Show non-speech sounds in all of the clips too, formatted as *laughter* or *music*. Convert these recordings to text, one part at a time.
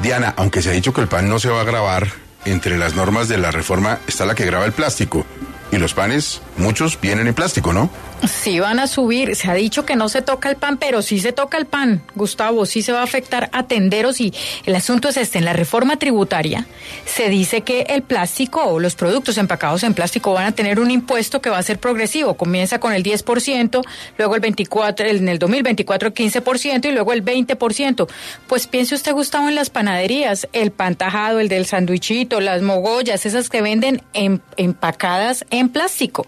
Diana, aunque se ha dicho que el pan no se va a grabar, entre las normas de la reforma está la que graba el plástico. Y los panes, muchos vienen en plástico, ¿no? Sí van a subir. Se ha dicho que no se toca el pan, pero sí se toca el pan. Gustavo, sí se va a afectar a tenderos y el asunto es este. En la reforma tributaria se dice que el plástico o los productos empacados en plástico van a tener un impuesto que va a ser progresivo. Comienza con el 10%, luego el 24, en el 2024 el 15% y luego el 20%. Pues piense usted, Gustavo, en las panaderías, el pan tajado, el del sandwichito, las mogollas, esas que venden empacadas en plástico.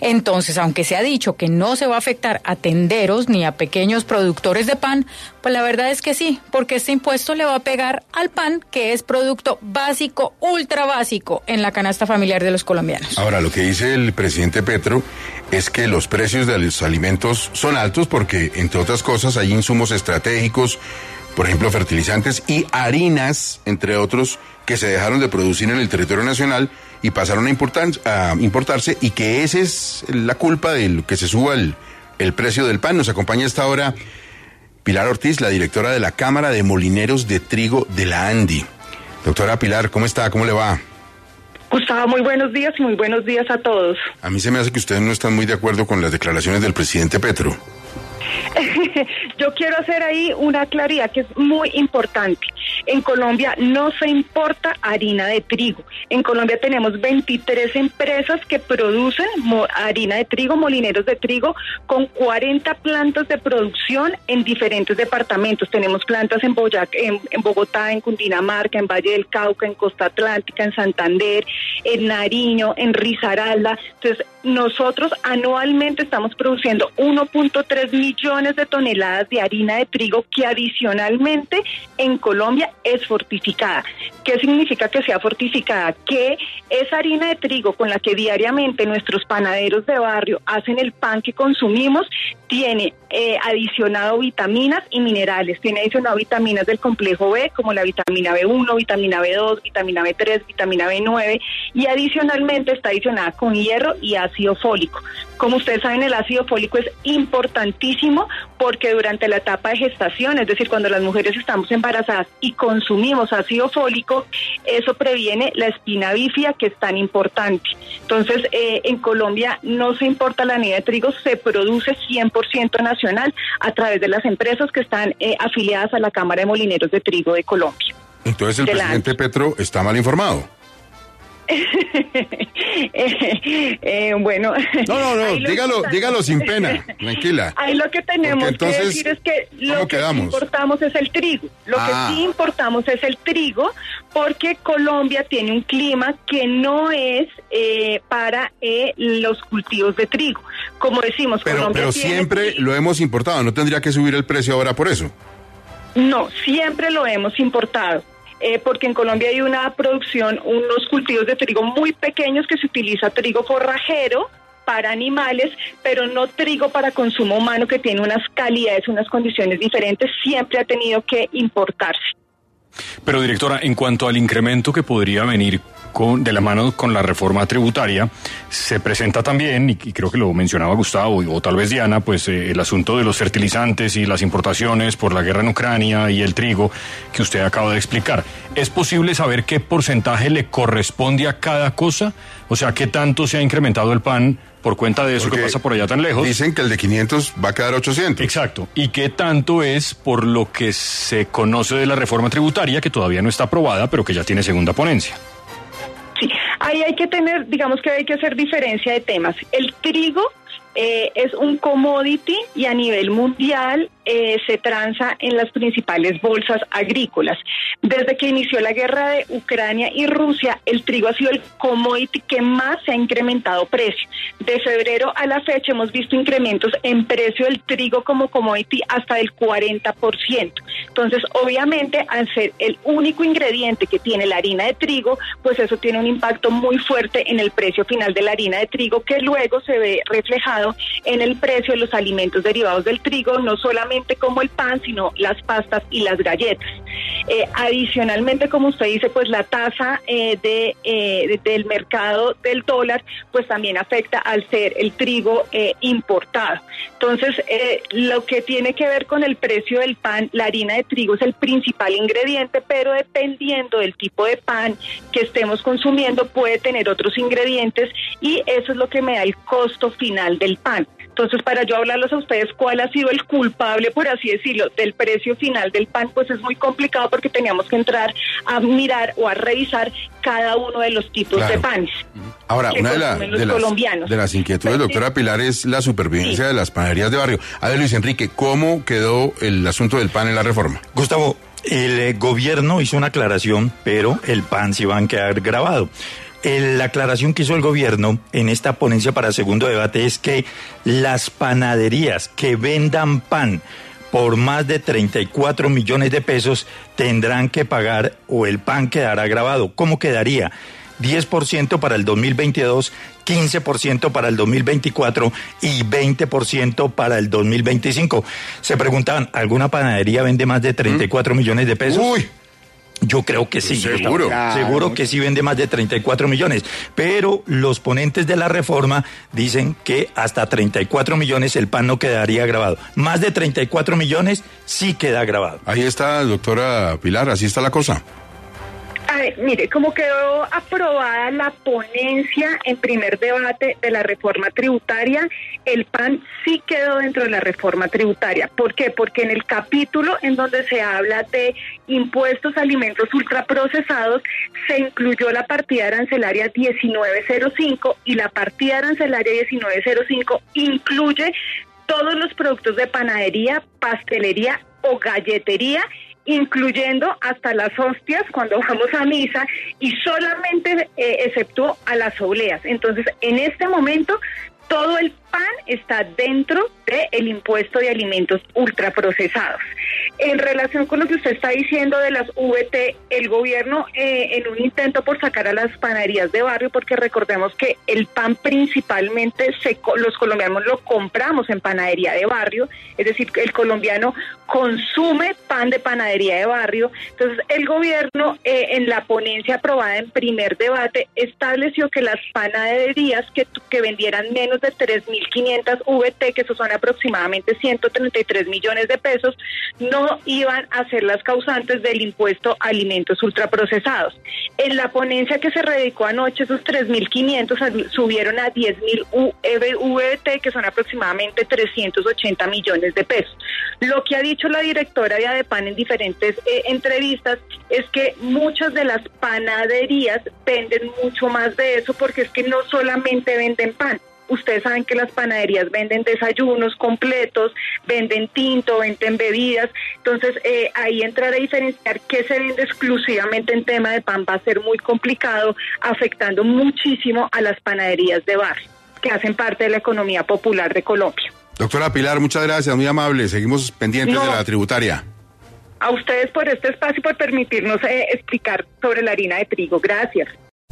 Entonces, aunque se ha dicho que no se va a afectar a tenderos ni a pequeños productores de pan, pues la verdad es que sí, porque este impuesto le va a pegar al pan, que es producto básico, ultra básico en la canasta familiar de los colombianos. Ahora, lo que dice el presidente Petro es que los precios de los alimentos son altos porque, entre otras cosas, hay insumos estratégicos, por ejemplo, fertilizantes y harinas, entre otros, que se dejaron de producir en el territorio nacional y pasaron a, importarse y que esa es la culpa de que se suba el, el precio del pan. Nos acompaña esta hora Pilar Ortiz, la directora de la Cámara de Molineros de Trigo de la Andi. Doctora Pilar, ¿cómo está? ¿Cómo le va? Gustavo, muy buenos días y muy buenos días a todos. A mí se me hace que ustedes no están muy de acuerdo con las declaraciones del presidente Petro. *laughs* Yo quiero hacer ahí una claridad que es muy importante. En Colombia no se importa harina de trigo. En Colombia tenemos 23 empresas que producen harina de trigo, molineros de trigo, con 40 plantas de producción en diferentes departamentos. Tenemos plantas en, en, Bogotá, en Cundinamarca, en Valle del Cauca, en Costa Atlántica, en Santander, en Nariño, en Risaralda. Entonces, nosotros anualmente estamos produciendo 1.3 millones de toneladas de harina de trigo que adicionalmente en Colombia es fortificada. ¿Qué significa que sea fortificada? Que esa harina de trigo con la que diariamente nuestros panaderos de barrio hacen el pan que consumimos tiene eh, adicionado vitaminas y minerales. Tiene adicionado vitaminas del complejo B, como la vitamina B1, vitamina B2, vitamina B3, vitamina B9, y adicionalmente está adicionada con hierro y ácido fólico. Como ustedes saben, el ácido fólico es importantísimo porque durante la etapa de gestación, es decir, cuando las mujeres estamos embarazadas y consumimos ácido fólico, eso previene la espina bífida, que es tan importante. Entonces, eh, en Colombia no se importa la anida de trigo, se produce 100% nacional a través de las empresas que están eh, afiliadas a la Cámara de Molineros de Trigo de Colombia. Entonces el presidente Petro está mal informado. *laughs* eh, bueno. No, no, no, dígalo, dígalo sin pena, tranquila. *laughs* Ahí lo que tenemos que decir es que lo que importamos es el trigo. Lo que ah. sí importamos es el trigo porque Colombia tiene un clima que no es eh, para eh, los cultivos de trigo. Como decimos, pero, pero siempre lo hemos importado, ¿no tendría que subir el precio ahora por eso? No, siempre lo hemos importado. Eh, porque en Colombia hay una producción, unos cultivos de trigo muy pequeños que se utiliza trigo forrajero para animales, pero no trigo para consumo humano que tiene unas calidades, unas condiciones diferentes, siempre ha tenido que importarse. Pero directora, en cuanto al incremento que podría venir con, de la mano con la reforma tributaria, se presenta también, y, creo que lo mencionaba Gustavo o tal vez Diana, pues eh, el asunto de los fertilizantes y las importaciones por la guerra en Ucrania y el trigo que usted acaba de explicar. ¿Es posible saber qué porcentaje le corresponde a cada cosa? O sea, ¿qué tanto se ha incrementado el pan? por cuenta de eso que pasa por allá tan lejos. Dicen que el de 500 va a quedar 800. Exacto. ¿Y qué tanto es por lo que se conoce de la reforma tributaria, que todavía no está aprobada, pero que ya tiene segunda ponencia? Ahí hay que tener, digamos que hay que hacer diferencia de temas. El trigo eh, es un commodity y a nivel mundial eh, se transa en las principales bolsas agrícolas. Desde que inició la guerra de Ucrania y Rusia, el trigo ha sido el commodity que más se ha incrementado precio. De febrero a la fecha hemos visto incrementos en precio del trigo como commodity hasta del 40%. Entonces, obviamente, al ser el único ingrediente que tiene la harina de trigo, pues eso tiene un impacto muy fuerte en el precio final de la harina de trigo, que luego se ve reflejado en el precio de los alimentos derivados del trigo, no solamente como el pan, sino las pastas y las galletas. Eh, adicionalmente, como usted dice, pues la tasa eh, de, eh, del mercado del dólar, pues también afecta al ser el trigo importado. Entonces, lo que tiene que ver con el precio del pan, la harina de trigo es el principal ingrediente, pero dependiendo del tipo de pan que estemos consumiendo, puede tener otros ingredientes y eso es lo que me da el costo final del pan. Entonces, para yo hablarles a ustedes cuál ha sido el culpable, por así decirlo, del precio final del pan, pues es muy complicado porque teníamos que entrar a mirar o a revisar cada uno de los tipos de panes. Ahora, una de, las, de las inquietudes, doctora Pilar, es la supervivencia de las panaderías de barrio. A ver, Luis Enrique, ¿cómo quedó el asunto del pan en la reforma? Gustavo, el eh, gobierno hizo una aclaración, pero el pan sí va a quedar grabado la aclaración que hizo el gobierno en esta ponencia para segundo debate es que las panaderías que vendan pan por más de 34 millones de pesos tendrán que pagar o el pan quedará grabado. ¿Cómo quedaría? 10% para el 2022, 15% para el 2024 y 20% para el 2025. Se preguntaban, ¿alguna panadería vende más de 34 millones de pesos? Uy. Yo creo que sí. Seguro. Seguro que sí vende más de 34 millones. Pero los ponentes de la reforma dicen que hasta 34 millones el pan no quedaría grabado. Más de 34 millones sí queda grabado. Ahí está, doctora Pilar, así está la cosa mire, como quedó aprobada la ponencia en primer debate de la reforma tributaria, el PAN sí quedó dentro de la reforma tributaria. ¿Por qué? Porque en el capítulo en donde se habla de impuestos a alimentos ultraprocesados, se incluyó la partida arancelaria 1905 y la partida arancelaria 1905 incluye todos los productos de panadería, pastelería o galletería incluyendo hasta las hostias cuando vamos a misa y solamente eh, exceptuó a las obleas. Entonces, en este momento, todo el pan está dentro del impuesto de alimentos ultraprocesados. En relación con lo que usted está diciendo de las VT, el gobierno eh, en un intento por sacar a las panaderías de barrio, porque recordemos que el pan principalmente se, los colombianos lo compramos en panadería de barrio, es decir, el colombiano consume pan de panadería de barrio. Entonces, el gobierno eh, en la ponencia aprobada en primer debate estableció que las panaderías que, que vendieran menos de 3.500 VT, que eso son aproximadamente 133 millones de pesos, no iban a ser las causantes del impuesto a alimentos ultraprocesados. En la ponencia que se redicó anoche, esos 3.500 subieron a 10.000 VT, que son aproximadamente 380 millones de pesos. Lo que ha dicho la directora de ADEPAN en diferentes eh, entrevistas es que muchas de las panaderías venden mucho más de eso porque es que no solamente venden pan, Ustedes saben que las panaderías venden desayunos completos, venden tinto, venden bebidas. Entonces, eh, ahí entrar a diferenciar qué se vende exclusivamente en tema de pan va a ser muy complicado, afectando muchísimo a las panaderías de barrio, que hacen parte de la economía popular de Colombia. Doctora Pilar, muchas gracias, muy amable. Seguimos pendientes de la tributaria. A ustedes por este espacio y por permitirnos eh, explicar sobre la harina de trigo. Gracias.